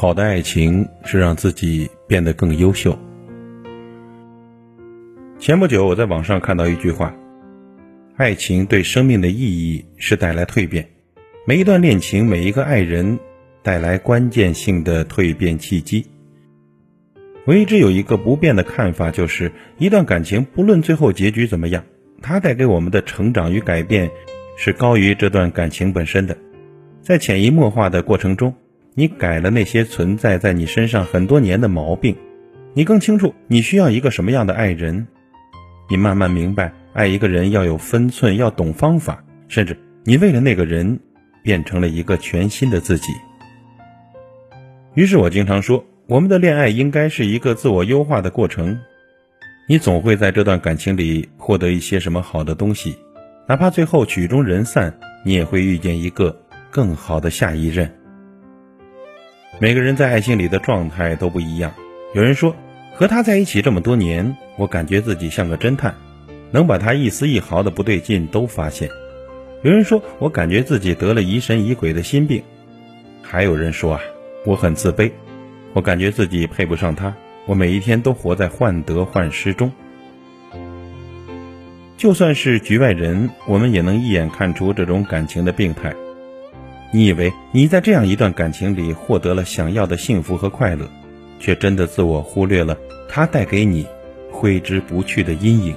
好的爱情是让自己变得更优秀。前不久，我在网上看到一句话：“爱情对生命的意义是带来蜕变，每一段恋情，每一个爱人，带来关键性的蜕变契机。”我一直有一个不变的看法，就是一段感情，不论最后结局怎么样，它带给我们的成长与改变，是高于这段感情本身的。在潜移默化的过程中，你改了那些存在在你身上很多年的毛病，你更清楚你需要一个什么样的爱人。你慢慢明白，爱一个人要有分寸，要懂方法，甚至你为了那个人，变成了一个全新的自己。于是我经常说。我们的恋爱应该是一个自我优化的过程，你总会在这段感情里获得一些什么好的东西，哪怕最后曲终人散，你也会遇见一个更好的下一任。每个人在爱情里的状态都不一样，有人说和他在一起这么多年，我感觉自己像个侦探，能把他一丝一毫的不对劲都发现；有人说我感觉自己得了疑神疑鬼的心病，还有人说啊，我很自卑。我感觉自己配不上他，我每一天都活在患得患失中。就算是局外人，我们也能一眼看出这种感情的病态。你以为你在这样一段感情里获得了想要的幸福和快乐，却真的自我忽略了他带给你挥之不去的阴影。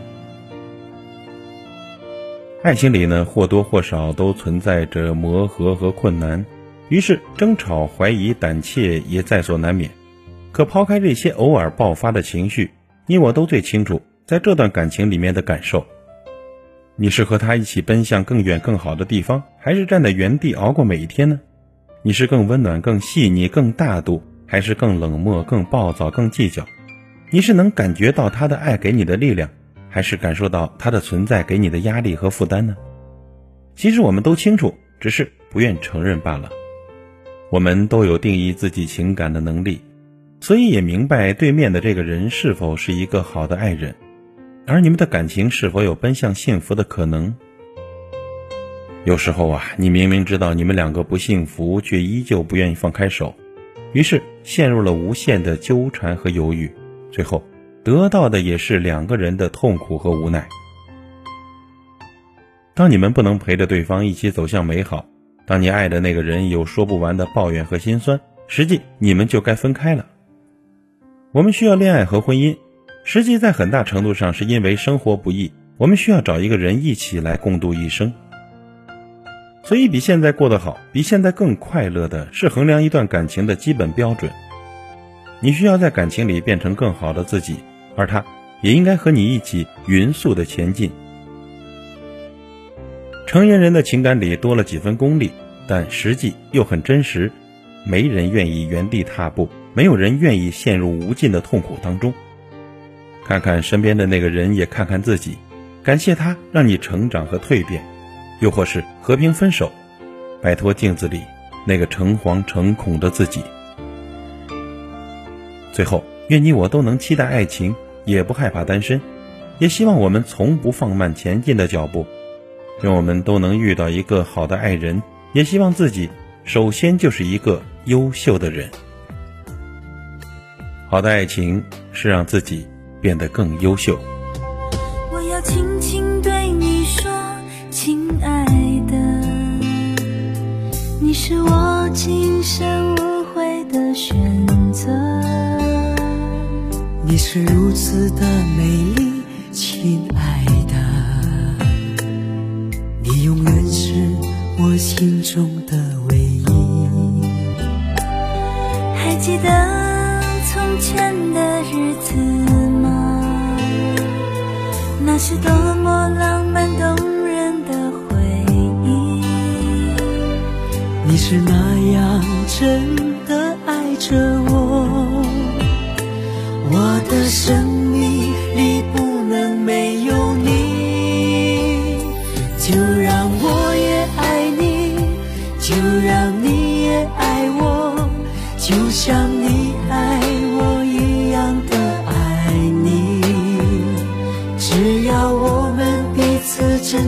爱情里呢，或多或少都存在着磨合和困难。于是，争吵、怀疑、胆怯也在所难免。可抛开这些偶尔爆发的情绪，你我都最清楚，在这段感情里面的感受。你是和他一起奔向更远、更好的地方，还是站在原地熬过每一天呢？你是更温暖、更细腻、更大度，还是更冷漠、更暴躁、更计较？你是能感觉到他的爱给你的力量，还是感受到他的存在给你的压力和负担呢？其实我们都清楚，只是不愿承认罢了。我们都有定义自己情感的能力，所以也明白对面的这个人是否是一个好的爱人，而你们的感情是否有奔向幸福的可能。有时候啊，你明明知道你们两个不幸福，却依旧不愿意放开手，于是陷入了无限的纠缠和犹豫，最后得到的也是两个人的痛苦和无奈。当你们不能陪着对方一起走向美好。当你爱的那个人有说不完的抱怨和心酸，实际你们就该分开了。我们需要恋爱和婚姻，实际在很大程度上是因为生活不易，我们需要找一个人一起来共度一生。所以，比现在过得好，比现在更快乐的是衡量一段感情的基本标准。你需要在感情里变成更好的自己，而他也应该和你一起匀速的前进。成年人的情感里多了几分功利，但实际又很真实。没人愿意原地踏步，没有人愿意陷入无尽的痛苦当中。看看身边的那个人，也看看自己，感谢他让你成长和蜕变，又或是和平分手，摆脱镜子里那个诚惶诚恐的自己。最后，愿你我都能期待爱情，也不害怕单身，也希望我们从不放慢前进的脚步。愿我们都能遇到一个好的爱人，也希望自己首先就是一个优秀的人。好的爱情是让自己变得更优秀。我要轻轻对你说，亲爱的，你是我今生无悔的选择。你是如此的美丽，亲爱的。你永远是我心中的唯一。还记得从前的日子是多么浪漫动人的回忆。你是那样真的爱着我，我的生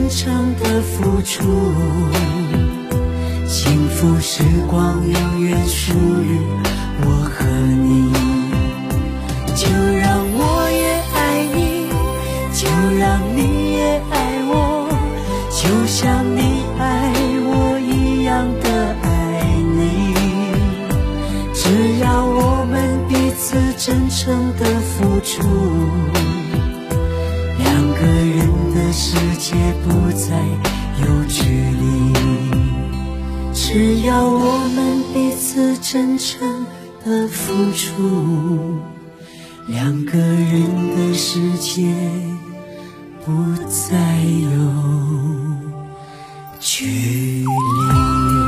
真诚的付出，幸福时光永远属于我和你，就让我也爱你，就让你也爱我，就像你爱我一样的爱你。只要我们彼此真诚的世界不再有距离。只要我们彼此真诚的付出两个人的世界不再有距离。